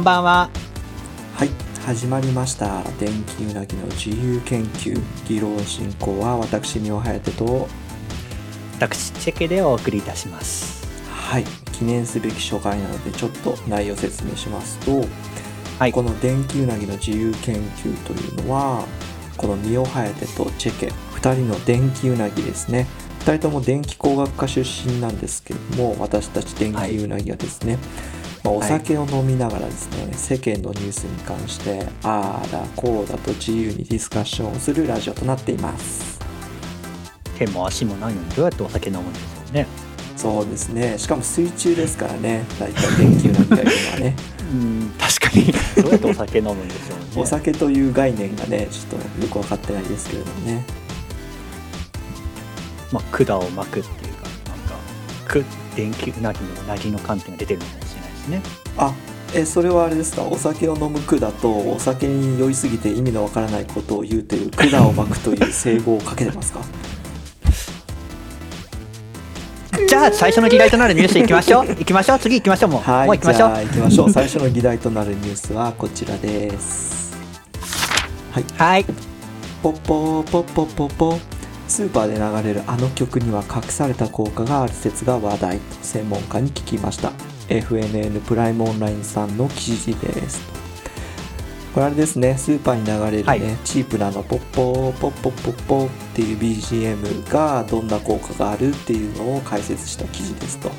こんばんは。はい始まりました電気うなぎの自由研究議論進行は私三尾颯と私、チェケでお送りいたします。はい記念すべき初回なのでちょっと内容を説明しますとはい。この電気うなぎの自由研究というのはこの三尾颯とチェケ2人の電気うなぎですね2人とも電気工学科出身なんですけれども私たち電気うなぎはですね、まあ、お酒を飲みながらですね、世間のニュースに関してああだこうだと自由にディスカッションをするラジオとなっています手も足もないのにどうやってお酒飲むんですよね。そうですねしかも水中ですからね大体電気うなぎがいるのはね うん、確かに。どうやってお酒飲むんでしょうね。お酒という概念がねちょっとよく分かってないですけれどもねまあ、管を巻くっていうか、なんか、く、電気うなぎのうなぎの観点が出てるのかもしれないですね。あえそれはあれですか？お酒を飲む管とお酒に酔いすぎて意味のわからないことを言うという管を巻くという整合をかけてますか？じゃあ、最初の議題となるニュース行きましょう。行きましょう。次行きましょう。もう、はいもう行きましょう。じゃあ行きましょう最初の議題となるニュースはこちらですはいはい。ポッポーポッポッポッポスーパーで流れるあの曲には隠された効果がある説が話題と専門家に聞きました FNN プライムオンラインさんの記事です。これあれですねスーパーに流れるね、はい。チープなあのポッポーポッポッポッポっていう BGM がどんな効果があるっていうのを解説した記事ですと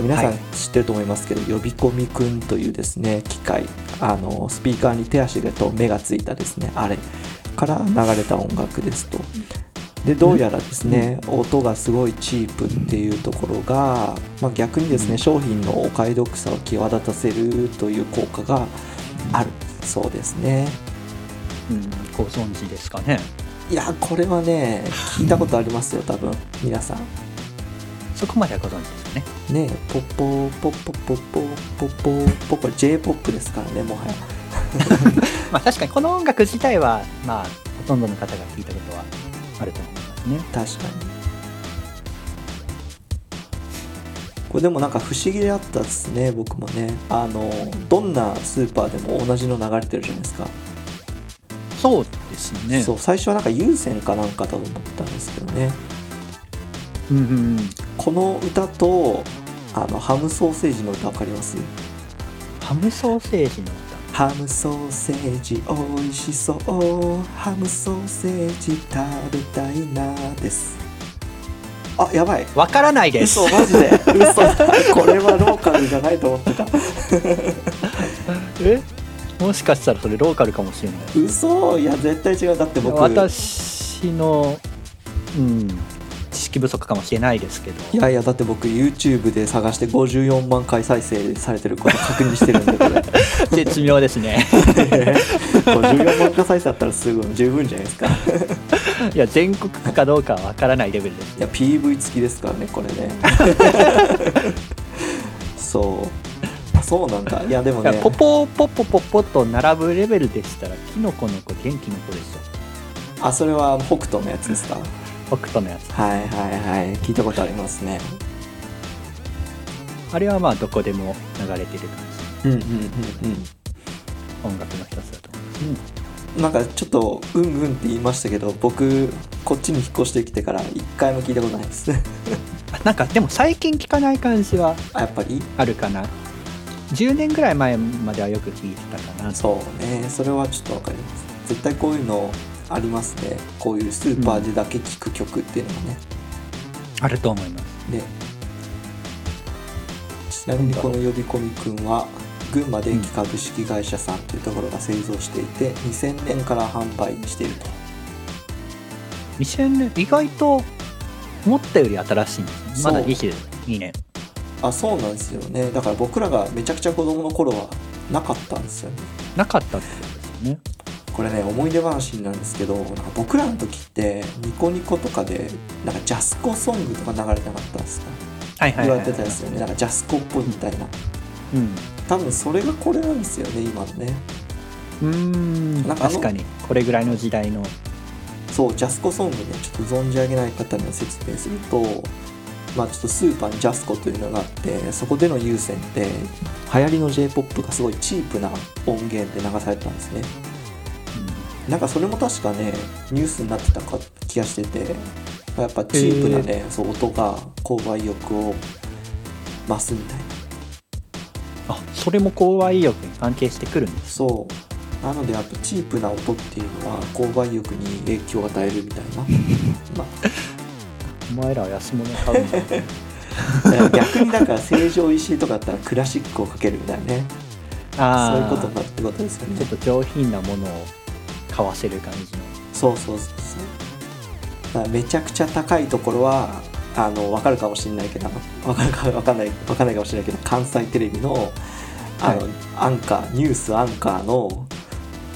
皆さんはい知ってると思いますけど、呼び込みくんというですね機械あのスピーカーに手足と目がついたですねあれから流れた音楽ですとでどうやらですね、音がすごいチープっていうところが、まあ、逆にですね商品のお買い得さを際立たせるという効果がある。そうですね。うん、ご存知ですかね？いやこれはね聞いたことありますよ多分。皆さん。そこまではご存知ですよね？ねポッポーポッポッポッポーポッポーポッポ J−POP ですからねもはやまあ、確かにこの音楽自体は、まあ、ほとんどの方が聞いたことはあると思いますね。確かにこれでもなんか不思議であったですね僕もねあのどんなスーパーでも同じの流れてるじゃないですか、そうですね。そう最初はなんか有線かなんかだと思ったんですけどねうんうんうん。この歌とあのハムソーセージの歌わかります？ハムソーセージのハムソーセージ美味しそう。ハムソーセージ食べたいなです。あやばい。歌。わからないです。嘘マジで。嘘。これはローカルじゃないと思ってた。え？もしかしたらそれローカルかもしれない。嘘。いや絶対違う。だって僕。私の、うん、知識不足かもしれないですけど。いやいやだって僕 YouTube で探して54万回再生されてること確認してるんでこれ 絶妙ですね。54万回再生だったらすぐ十分じゃないですかいや、全国区かどうかはわからないレベルです。いや PV 付きですからねこれね そうあそうなんだいやでもねポポポポポポと並ぶレベルでしたら、キノコの子、元気の子でしょ。あそれは北斗のやつですか？北斗のやつ。はいはいはい聞いたことありますねあれはまあ、どこでも流れてる感じうんうんうんうんの音楽の一つだと思います。なんかちょっとうんうんって言いましたけど僕こっちに引っ越してきてから一回も聞いたことないです あなんか、でも最近聞かない感じはあやっぱり？あるかな。10年ぐらい前まではよく聞いてたかな。そうねそれはちょっとわかります絶対こういうのありますね。こういうスーパーでだけ聴く曲っていうのもね、あると思います。でちなみにこの呼び込みくんは群馬電機株式会社さんというところが製造していて2000年から販売していると。2000年、意外と思ったより新しいんですまだ22年。あそうなんですよね。だから僕らがめちゃくちゃ子供の頃はなかったんですよね。なかったってことですよね。これね思い出話なんですけどなんか僕らの時ってニコニコとかでなんかジャスコソングとか流れてなかったんですか？言われてたですよね。なんかジャスコっぽいみたいな。うん。多分それがこれなんですよね今のね。うーん。なんか確かに。これぐらいの時代の。そうジャスコソングねちょっと存じ上げない方には説明するとまあ、ちょっとスーパーにジャスコというのがあってそこでの有線って流行りの j p o p がすごいチープな音源で流されてたんですねなんかそれも確かねニュースになってたか気がしててやっぱチープなね、そう音が購買意欲を増すみたいな。あそれも購買意欲に関係してくるんですそう。なのでやっぱチープな音っていうのは購買意欲に影響を与えるみたいな。まお前らは安物買うんだ。逆にだから成城石井とかだったらクラシックをかけるみたいなね。あそういうーことになるってことですよね。ちょっと上品なものを買わせる感じの。そうそうそうそう。だからめちゃくちゃ高いところはあの分かるかもしれないけど分かるか分かんない分かんないかもしれないけど関西テレビのあの、はい。アンカーニュースアンカーの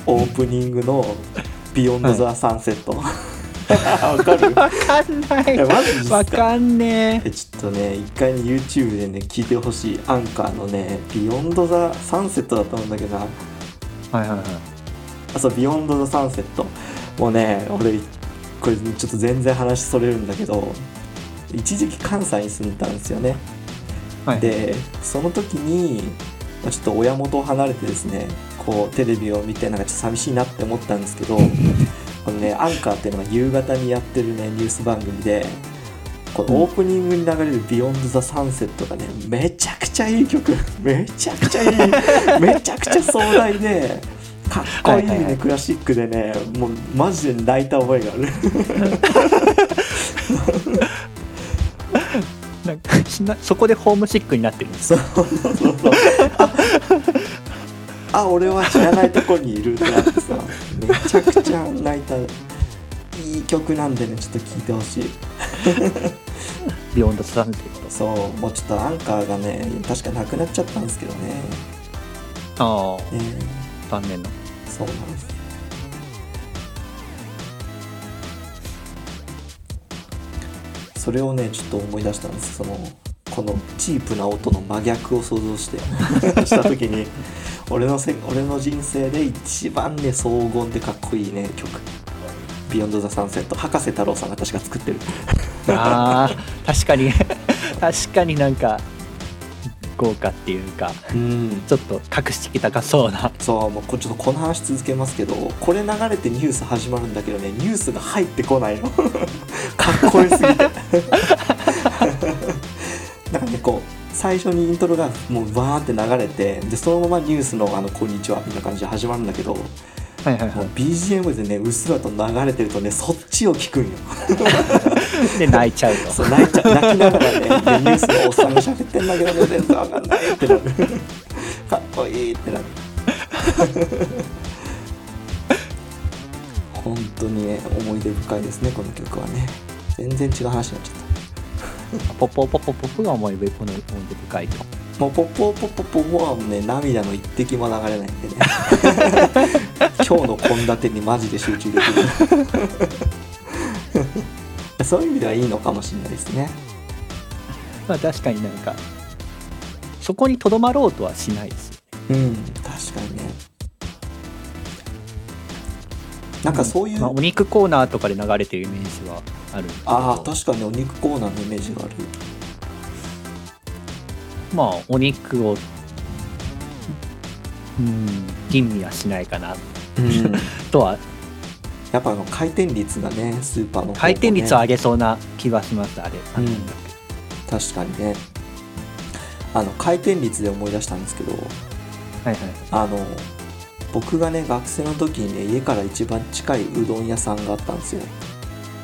オープニングの「Beyond the Sunset」わかる？わかんない。えマジか？わかんねえ。ちょっとね一回ね YouTube でね聞いてほしいアンカーのね「Beyond the Sunset」だと思うんだけどな。えはいはいはい。あそう「Beyond the Sunset」もうね俺これちょっと全然話それるんだけど一時期関西に住んでたんですよね。はい。でその時にまあちょっと親元を離れてですねこうテレビを見てなんかちょっと寂しいなって思ったんですけど このねアンカーっていうのが夕方にやってるねニュース番組でこのオープニングに流れる「Beyond the Sunset」がねめちゃくちゃいい曲めちゃくちゃいいめちゃくちゃ壮大でかっこいいね、はいはいはいクラシックでねもうマジで泣いた覚えがある。なんかなそこでホームシックになってるんです。そうそうそう。そうあ俺は知らないとこにいるってなってさめちゃくちゃ泣いた。いい曲なんでねちょっと聴いてほしい。ビヨンドサンセットそうもうちょっとアンカーがね確かなくなっちゃったんですけどね。ああ。ね残念なそうなんです。それをねちょっと思い出したんです。そのこのチープな音の真逆を想像して した時に俺のせ俺の人生で一番ね荘厳でかっこいいね曲「ビヨンド・ザ・サンセット」博士太郎さんが確か作ってる。あー確かに。確かになんか豪華っていうかうん。ちょっと格式高そうな。そうもうこれちょっとこの話続けますけどこれ流れてニュース始まるんだけどねニュースが入ってこないの。かっこよすぎて。なんかねこう最初にイントロがもうバーって流れてでそのままニュースの「あのこんにちは」みたいな感じで始まるんだけどもはいはいはう BGM でねうっすらと流れてるとねそっちを聞くんよ。い で泣いちゃうと。そう泣いちゃ泣きながらねでニュースのおっさんが喋ってんだけどね全然わかんないってなる。かっこいいってなる。本当にね思い出深いですねこの曲はね。全然違う話になっちゃっポポポポポポが思い出この思い出深いとたもうポッポーポッポポポはね涙の一滴も流れないんでね今日の献立にマジで集中できる。そういう意味ではいいのかもしれないですね。まあ確かになんかそこにとどまろうとはしないですようん確かにね。なんかそういう、まあ、お肉コーナーとかで流れてるイメージはあるんですけど。ああ確かにお肉コーナーのイメージがある。まあお肉をうん吟味はしないかな。うんとは。やっぱあの回転率がねスーパーのね。回転率を上げそうな気はしますあれ、うん。確かにね。あの回転率で思い出したんですけど。はいはい。あの僕がね学生の時にね家から一番近いうどん屋さんがあったんですよ。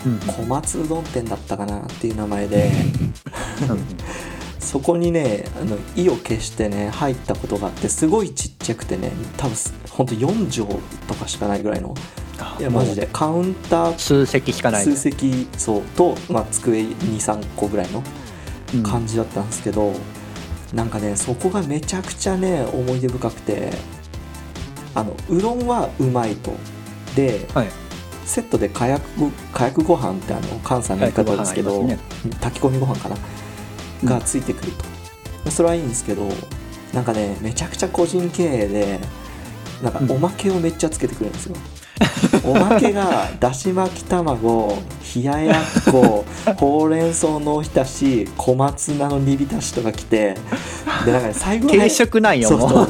うん小松うどん店だったかなっていう名前で。うん そこにねあの意を決してね入ったことがあってすごいちっちゃくてね多分ほんと4畳とかしかないぐらいのあいやマジで。カウンター数席しかない数席そうと、まあ、机23個ぐらいのうん。感じだったんですけど、なんかねそこがめちゃくちゃね思い出深くてあのうどんはうまいと。ではい。セットでかやくかやくご飯ってあの関西の言い方ですけどかやくご飯あり炊き込みご飯かな、うんがついてくると。でそれはいいんですけどなんかねめちゃくちゃ個人経営でなんかうん。おまけをめっちゃつけてくるんですよ、おまけがだし巻き卵冷ややっこ ほうれん草のおひたし小松菜の煮浸しとか来てでなんかね最後ね軽食なんよそう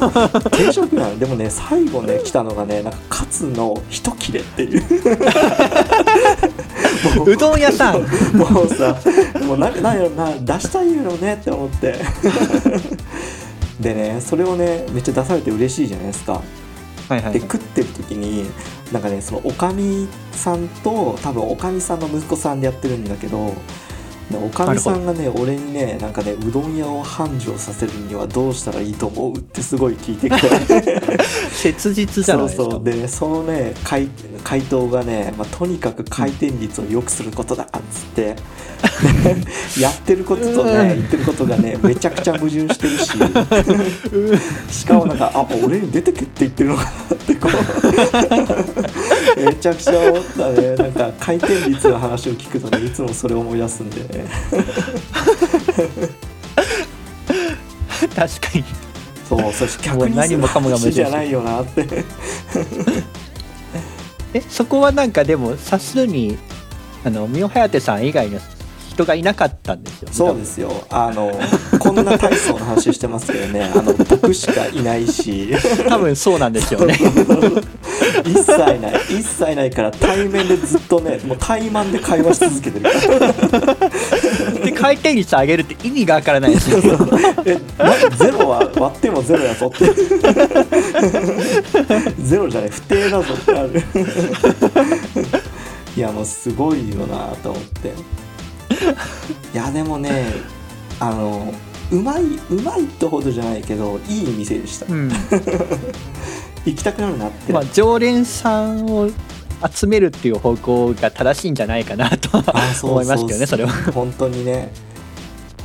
軽食なのでもね最後ね来たのがねなんかカツの一切れっていう。も ううどん屋さん。もうさもうなんかなんやろな出したいやろねって思って。でねそれをねめっちゃ出されて嬉しいじゃないですか。はいはいで食ってる時になんかねそのおかみさんと多分おかみさんの息子さんでやってるんだけどでおかみさんがね俺にねなんかねうどん屋を繁盛させるにはどうしたらいいと思うってすごい聞いてきて。切実じゃないですか。そうそう。でねそのね回回答がね、まあ、とにかく回転率を良くすることだっつって やってることとうん。ね言ってることがねめちゃくちゃ矛盾してるししかもなんかあ俺に出てけって言ってるのかなってこうめちゃくちゃ思ったね。なんか回転率の話を聞くとねいつもそれを思い出すんで。ね確かに。そうそして逆に何もかもがじゃないよなってえそこはなんかでも察するにあの三尾颯さん以外の人がいなかったんですよ。ねそうですよ。あのこんな体操の話してますけどね。あの僕しかいないし。多分そうなんですよね。一切ない。一切ないから対面でずっとねもう対マンで会話し続けてる。からで回転率上げるって意味がわからないですよゼロは割ってもゼロやぞって。ゼロじゃない不定だぞってある。いやもうすごいよなと思って。いやでもねあのうまいうまいってほどじゃないけどいい店でした。うん。行きたくなるなって、まあ常連さんを集めるっていう方向が正しいんじゃないかなと思いますけどねそれは。本当にね。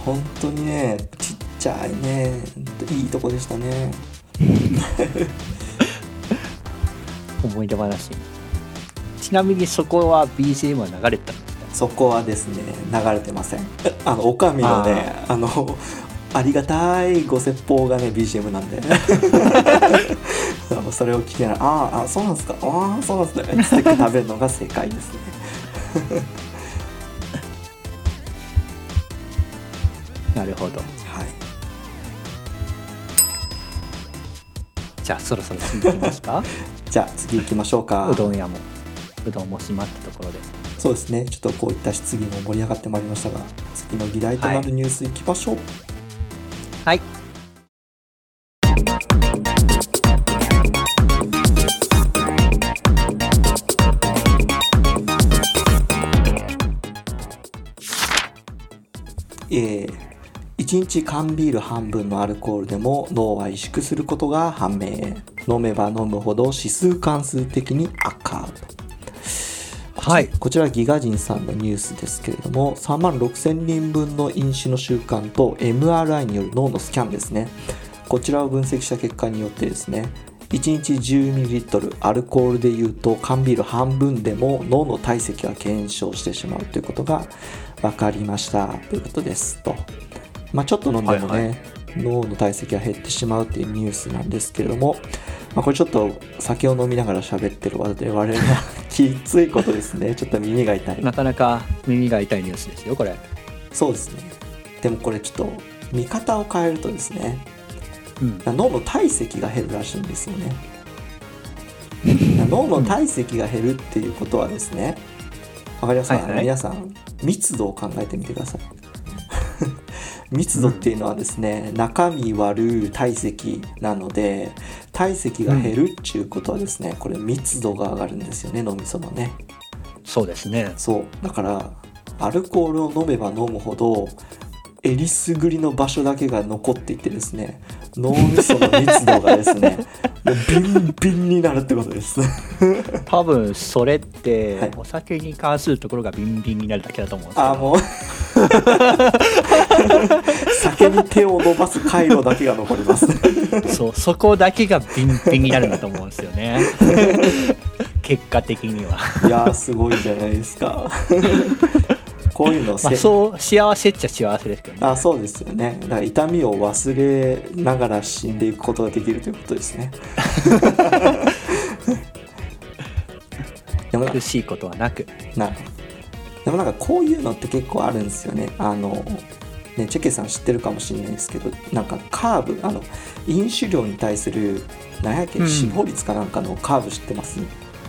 本当にねちっちゃいね。いいとこでしたね。思い出話。ちなみにそこは BGM は流れてたんですか？そこはですね流れてません。あのおかみのねあのありがたいご説法がね BGM なんで。それを聞きながら「あーあそうなんですか？ああそうなんですね」つって食べるのが正解ですね。なるほど。はい。じゃあそろそろ次行きますか？じゃあ次行きましょうか。うどん屋もうどんも閉まったところで。そうですね。ちょっとこういった質疑も盛り上がってまいりましたが次の議題となるニュースいきましょう、はいはい。えー、1日缶ビール半分のアルコールでも脳は萎縮することが判明。飲めば飲むほど指数関数的に悪化。はい。こちらギガ人さんのニュースですけれども3万6000人分の飲酒の習慣と MRI による脳のスキャンですね。こちらを分析した結果によってですね1日 10ml アルコールでいうと缶ビール半分でも脳の体積が減少してしまうということが分かりました。ということです。と、まあ、ちょっと飲んでもね、はいは脳の体積が減ってしまうっていうニュースなんですけれども、まあ、これちょっと酒を飲みながら喋ってる我々はきついことですね。ちょっと耳が痛い。なかなか耳が痛いニュースですよこれ。そうですね。でもこれちょっと見方を変えるとですね。うん。脳の体積が減るらしいんですよね。脳の体積が減るっていうことはですね。わかりますか、はいはい。皆さん密度を考えてみてください 密度っていうのはですね、中身割る体積なので体積が減るっていうことはですね、これ密度が上がるんですよね脳みそのね。そうですね。そう。だからアルコールを飲めば飲むほどえりすぐりの場所だけが残っていってですね脳みその密度がですねビンビンになるってことです。多分それって、はい。お酒に関するところがビンビンになるだけだと思うんですけどあもう。酒に手を伸ばす回路だけが残ります。そうそこだけがビンビンになるんだと思うんですよね。結果的には、いやーすごいじゃないですかこういうのせ、まあ、そう幸せっちゃ幸せですけどね。あそうですよね。だから痛みを忘れながら死んでいくことができるということですね。苦しいことはなく。なでもなんかこういうのって結構あるんですよね。あのねチェケさん知ってるかもしれないですけどなんかカーブあの飲酒量に対する何やっけうん。死亡率かなんかのカーブ知ってます、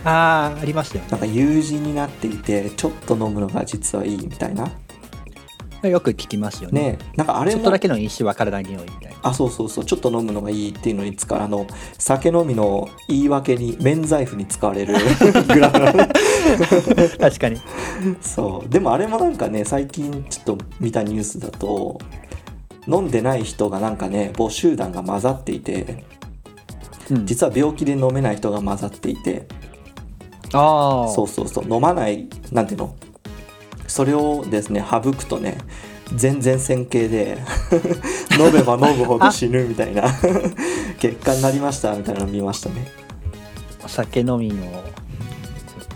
ああ、ありましたよなんか友人になっていてちょっと飲むのが実はいいみたいなね。よく聞きますよね。ねなんかあれもちょっとだけの飲酒は体に良いみたいな。あそうそうそうちょっと飲むのがいいっていうのに使うあの酒飲みの言い訳に免罪符に使われる グラフなの確かに。そうでもあれもなんかね最近ちょっと見たニュースだと飲んでない人がなんかね母集団が混ざっていてうん、実は病気で飲めない人が混ざっていてああ。そうそうそう。飲まないなんていうの？それをですね省くとね全然線形で 飲めば飲むほど死ぬみたいな 結果になりましたみたいなの見ましたね。お酒飲みの、ち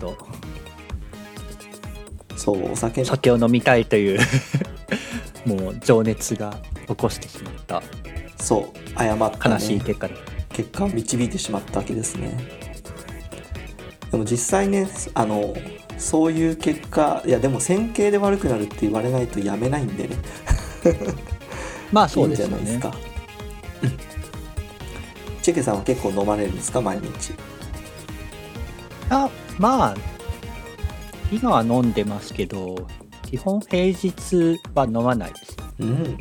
ょっと、そうお酒。酒を飲みたいという、もう情熱が起こしてしまった。そう誤った、ね、悲しい結果で。結果を導いてしまったわけですねでも実際ねあのそういう結果いやでも線形で悪くなるって言われないとやめないんでね。まあいいんそうですよね。じゃないですか。うん。チェケさんは結構飲まれるんですか毎日？あまあ、今は飲んでますけど、基本平日は飲まないです。うん。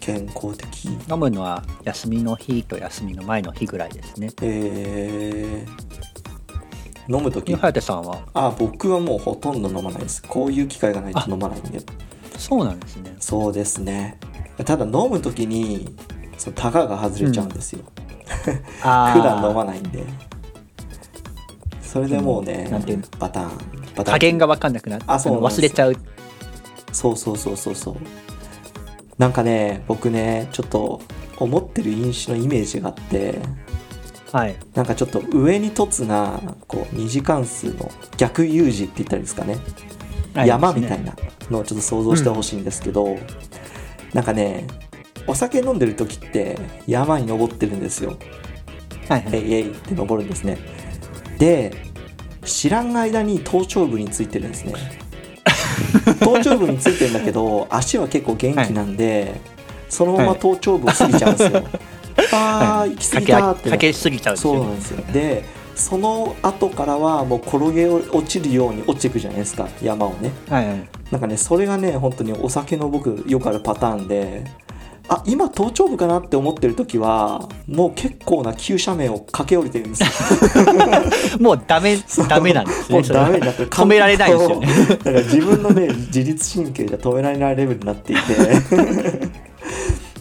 健康的。飲むのは休みの日と休みの前の日ぐらいですね。えー、飲む時。はやてさんは？あ僕はもうほとんど飲まないです。こういう機会がないと飲まないんで。そうなんですね。そうですね。ただ飲む時にそのタガが外れちゃうんですよ、あ普段飲まないんで。それでもうねなんていうの？バターンバター。ン加減が分かんなくなってあそう忘れちゃう。そうそうそうそうそう。なんかね僕ねちょっと思ってる飲酒のイメージがあってはい。なんかちょっと上に凸なこう二次関数の逆 U 字って言ったらいいですかね。山みたいな。なのをちょっと想像してほしいんですけど、なんかねお酒飲んでる時って山に登ってるんですよ。はいはい。えいえいって登るんですね。で知らん間に頭頂部についてるんですね。頭頂部についてるんだけど足は結構元気なんで、そのまま頭頂部を過ぎちゃうんですよ、あー行き過ぎたーってなかけすぎちゃうんですよ。そうなんですよ。でその後からはもう転げ落ちるように落ちていくじゃないですか。山をね。はいはい。なんかねそれがね本当にお酒の僕よくあるパターンであ今頭頂部かなって思ってる時はもう結構な急斜面を駆け下りてるんですよ。もうダメ、ダメなんですもうね。それはダメになってる。止められないですよね。だから自分のね自律神経じゃ止められないレベルになっていて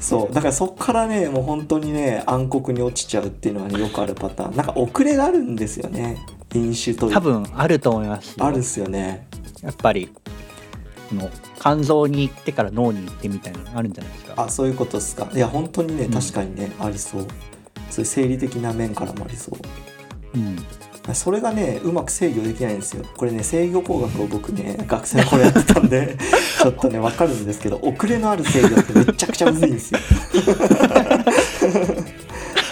そう。だからそっからねもう本当にね暗黒に落ちちゃうっていうのは、ね、よくあるパターン。なんか遅れがあるんですよね。飲酒と多分あると思いますよ。あるっすよね。やっぱり、この肝臓に行ってから脳に行ってみたいなのあるんじゃないですか。あそういうことですか。いや本当にねうん。確かにね、ありそう。そういう生理的な面からもありそう。うん。それがねうまく制御できないんですよ。これね制御工学を僕ね 学生の頃やってたんで ちょっとね分かるんですけど遅れのある制御ってめちゃくちゃむずいんですよ。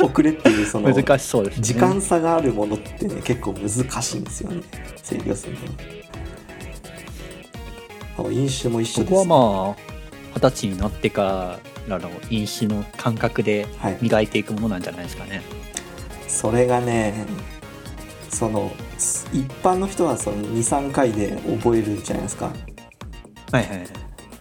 遅れっていうその難しそうですね。時間差があるものってね結構難しいんですよね。制御するのは。飲酒も一緒です。僕はまあ、二十歳になってからの飲酒の感覚ではい。磨いていくものなんじゃないですかね。それがねその一般の人はその23回で覚えるじゃないですか。はいはいはい。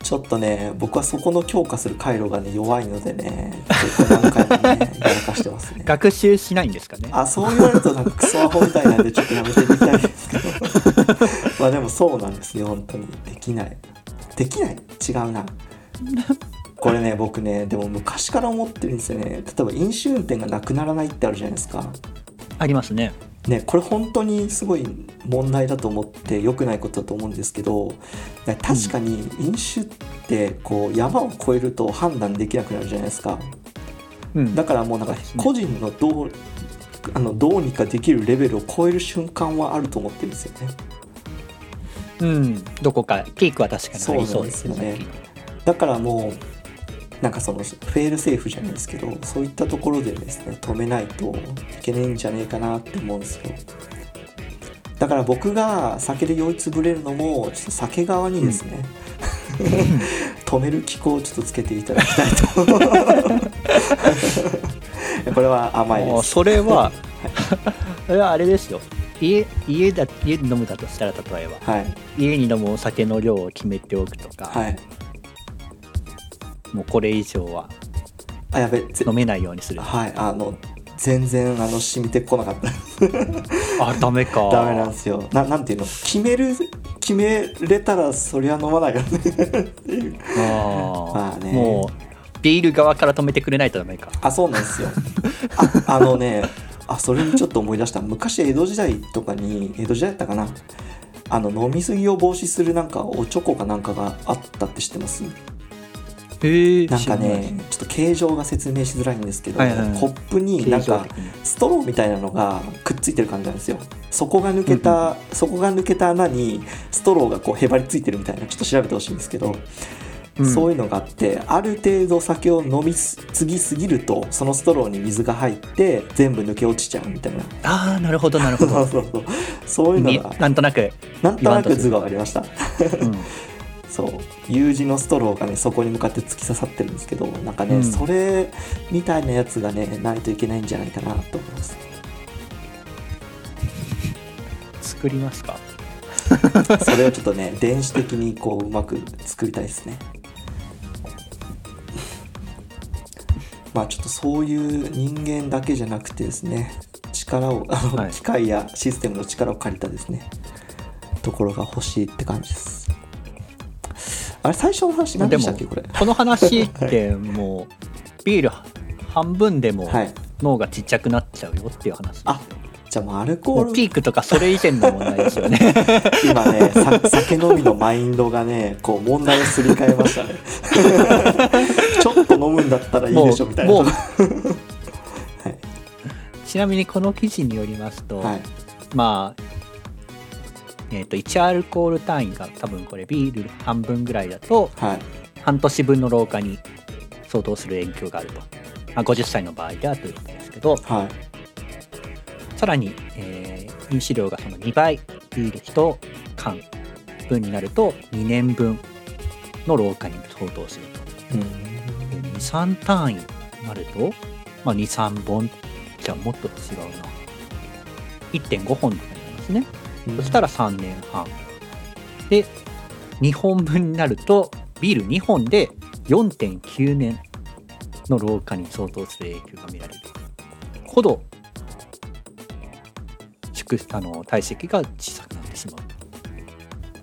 ちょっとね僕はそこの強化する回路がね弱いのでね結構何回もねやらかしてますね。学習しないんですかね。あそう言われるとなんかクソアホみたいなんでちょっとやめてみたいですけど。まあでもそうなんですよ本当に。できない。できない？違うな。これね僕ねでも昔から思ってるんですよね。例えば飲酒運転がなくならないってあるじゃないですか。ありますね。ね、これ本当にすごい問題だと思って良くないことだと思うんですけど確かに飲酒ってこう山を越えると判断できなくなるじゃないですか。うん。だからもうなんか個人のどうあのどうにかできるレベルを超える瞬間はあると思ってるんですよね。うん。どこか、ピークは確かにありそうですよね。だからもうなんかそのフェールセーフじゃないですけどそういったところでですね止めないといけないんじゃねえかなって思うんですよ。だから僕が酒で酔いつぶれるのもちょっと酒側にですね、止める機構をちょっとつけていただきたいと。これは甘いです。それは、それはあれですよ。家家だ家で飲むだとしたら例えば。はい。家に飲むお酒の量を決めておくとか、はいもうこれ以上はあやべぜ飲めないようにする。はいあの全然あの染みてこなかった。あダメか。ダメなんですよ。ななんていうの？決める決めれたらそりゃ飲まないよね。っていうあー。まあね。もうビール側から止めてくれないとダメか。あそうなんですよ。ああのねあそれにちょっと思い出した。昔江戸時代とかに江戸時代だったかな。あの飲み過ぎを防止するなんかおチョコかなんかがあったって知ってます？なんかねちょっと形状が説明しづらいんですけど、コップになんかストローみたいなのがくっついてる感じなんですよ。底が抜けた、底が抜けた穴にストローがこうへばりついてるみたいなちょっと調べてほしいんですけど、そういうのがあってある程度酒を飲みすぎすぎるとそのストローに水が入って全部抜け落ちちゃうみたいな。ああなるほどなるほ そうどそう。いうにのがなんとなく、なんとなく図が分かりました。うん、そう。U 字のストローがねそこに向かって突き刺さってるんですけどなんかね、うん。それみたいなやつがねないといけないんじゃないかなと思います。作りますか？それをちょっとね電子的にこううまく作りたいですね。まあちょっとそういう人間だけじゃなくてですね力をあの、はい。機械やシステムの力を借りたですねところが欲しいって感じですあれ最初の話何でしたっけこれ？この話ってもう ビール半分でもはい。脳がちっちゃくなっちゃうよっていう話ですよ。あじゃあもうアルコール。ピークとかそれ以前の問題ですよね。今ねさ酒飲みのマインドがねこう問題をすり替えましたね。ちょっと飲むんだったらいいでしょみたいな。ちなみにこの記事によりますと、はい。まあえー、と1アルコール単位が多分これビール半分ぐらいだとはい。半年分の老化に相当する影響があると、まあ、50歳の場合ではということですけどはい。さらに、えー飲酒量がその2倍ビール1缶分になると2年分の老化に相当すると。うん。で23単位になると、まあ、23本じゃあもっと違うな。1.5本とかになりますねそしたら3年半。で2本分になるとビール2本で4.9年の老化に相当する影響が見られる。ほど縮あの体積が小さくなってしまう。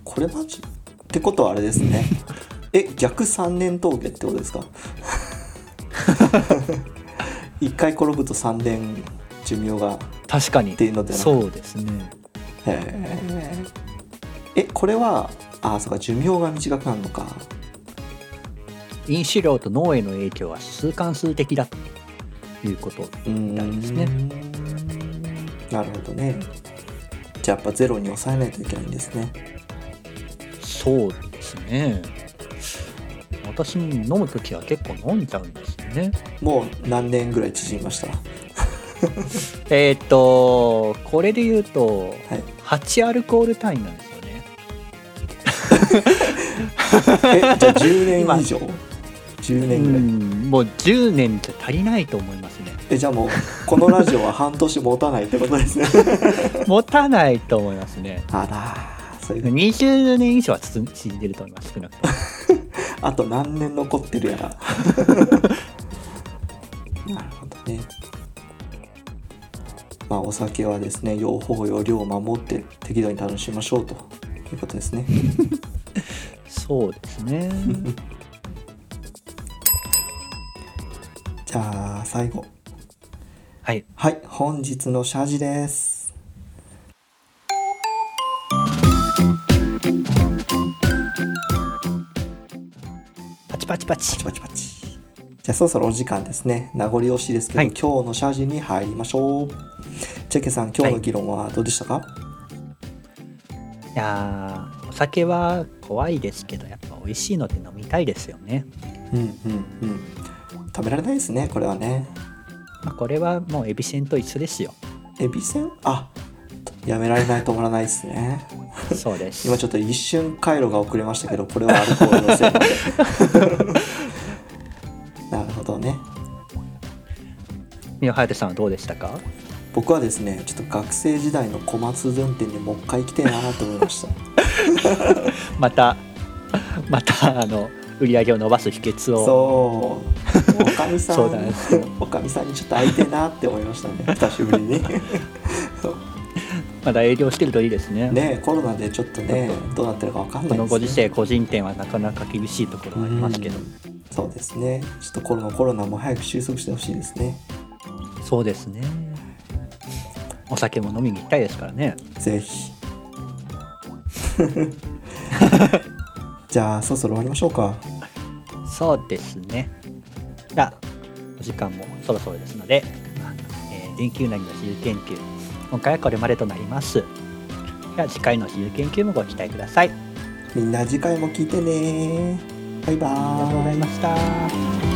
これマジってことはあれですね。え逆3年峠ってことですか？一回転ぶと3年寿命が確かに。っていうのではなく。そうですねへええこれはあそうか寿命が短くなるのか。飲酒量と脳への影響は数関数的だということみたいですね。なるほどね。じゃあやっぱゼロに抑えないといけないんですね。そうですね。私飲む時は結構飲んじゃうんですよね。もう何年ぐらい縮みました？えーっとこれで言うとはい。8アルコール単位なんですよね。えじゃあ10今年以上？10う年ぐらい。んもう10年じゃ足りないと思いますね。えじゃあもうこのラジオは半年持たないってことですね。持たないと思いますね。あらそういう20年以上は続いてると思います少なくとも。あと何年残ってるやら。なるほどねまあお酒はですね用法用量を守って適度に楽しみましょうということですね。そうですね。じゃあ最後。はい。はい本日の謝辞です。パチパチパチ。パチパチパチじゃあそろそろお時間ですね。名残惜しいですけど、はい。今日の謝辞に入りましょう。チェケさん今日の議論はどうでしたか、いやーお酒は怖いですけどやっぱ美味しいので飲みたいですよね、うんうんうん。食べられないですねこれはね。まあ、これはもうエビせんと一緒ですよ。エビせん？あやめられない止まらないですね。そうです。今ちょっと一瞬回路が遅れましたけどこれはアルコールのせい 宮颯さんはどうでしたか？僕はですねちょっと学生時代の小松運転にもう一回行きたいなと思いました。またまたあの売り上げを伸ばす秘訣を。そう。おかみさんそうなんですよおかみさんにちょっと会いてえなって思いましたね。久しぶりに。まだ営業してるといいですね。ねコロナでちょっとねどうなってるか分かんないです、ね、このご時世個人店はなかなか厳しいところはありますけどうんそうですねちょっとコロナコロナも早く収束してほしいですねそうですね。お酒も飲みに行きたいですからね。ぜひ。じゃあそろそろ終わりましょうか。そうですね。じゃあお時間もそろそろですので、えー、連休内の自由研究今回はこれまでとなります。では次回の自由研究もご期待ください。あみんな次回も聞いてね。バイバーイ。りがとうございました